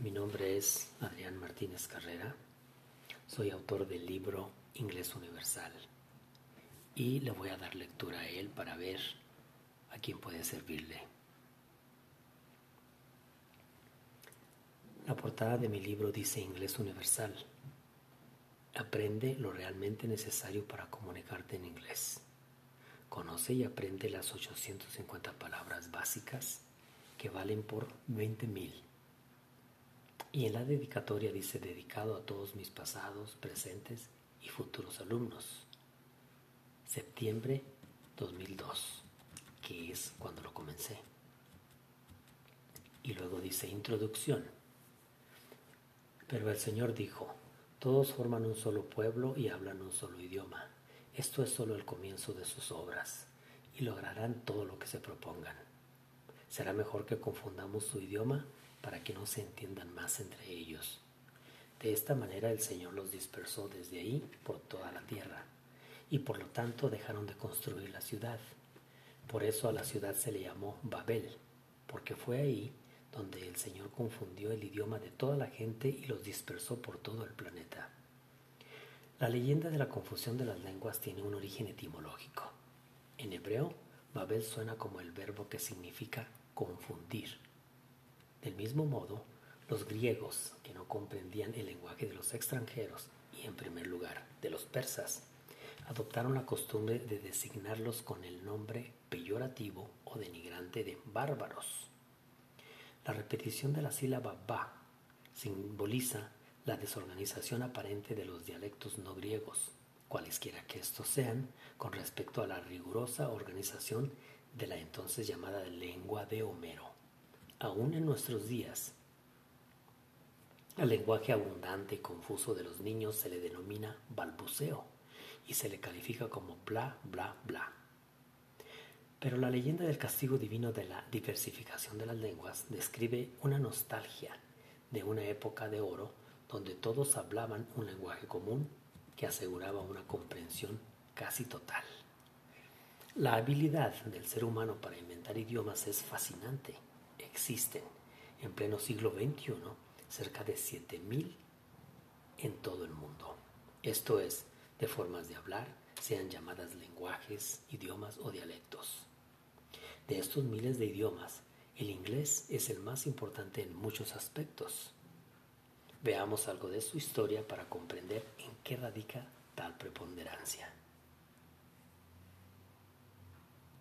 Mi nombre es Adrián Martínez Carrera. Soy autor del libro Inglés Universal y le voy a dar lectura a él para ver a quién puede servirle. La portada de mi libro dice Inglés Universal. Aprende lo realmente necesario para comunicarte en inglés. Conoce y aprende las 850 palabras básicas que valen por 20.000 y en la dedicatoria dice dedicado a todos mis pasados, presentes y futuros alumnos. Septiembre 2002, que es cuando lo comencé. Y luego dice introducción. Pero el Señor dijo, todos forman un solo pueblo y hablan un solo idioma. Esto es solo el comienzo de sus obras y lograrán todo lo que se propongan. Será mejor que confundamos su idioma para que no se entiendan más entre ellos. De esta manera el Señor los dispersó desde ahí por toda la tierra, y por lo tanto dejaron de construir la ciudad. Por eso a la ciudad se le llamó Babel, porque fue ahí donde el Señor confundió el idioma de toda la gente y los dispersó por todo el planeta. La leyenda de la confusión de las lenguas tiene un origen etimológico. En hebreo, Babel suena como el verbo que significa confundir del mismo modo, los griegos, que no comprendían el lenguaje de los extranjeros y en primer lugar de los persas, adoptaron la costumbre de designarlos con el nombre peyorativo o denigrante de bárbaros. La repetición de la sílaba ba simboliza la desorganización aparente de los dialectos no griegos, cualesquiera que estos sean, con respecto a la rigurosa organización de la entonces llamada lengua de Homero. Aún en nuestros días, al lenguaje abundante y confuso de los niños se le denomina balbuceo y se le califica como bla, bla, bla. Pero la leyenda del castigo divino de la diversificación de las lenguas describe una nostalgia de una época de oro donde todos hablaban un lenguaje común que aseguraba una comprensión casi total. La habilidad del ser humano para inventar idiomas es fascinante existen en pleno siglo XXI cerca de 7.000 en todo el mundo. Esto es, de formas de hablar, sean llamadas lenguajes, idiomas o dialectos. De estos miles de idiomas, el inglés es el más importante en muchos aspectos. Veamos algo de su historia para comprender en qué radica tal preponderancia.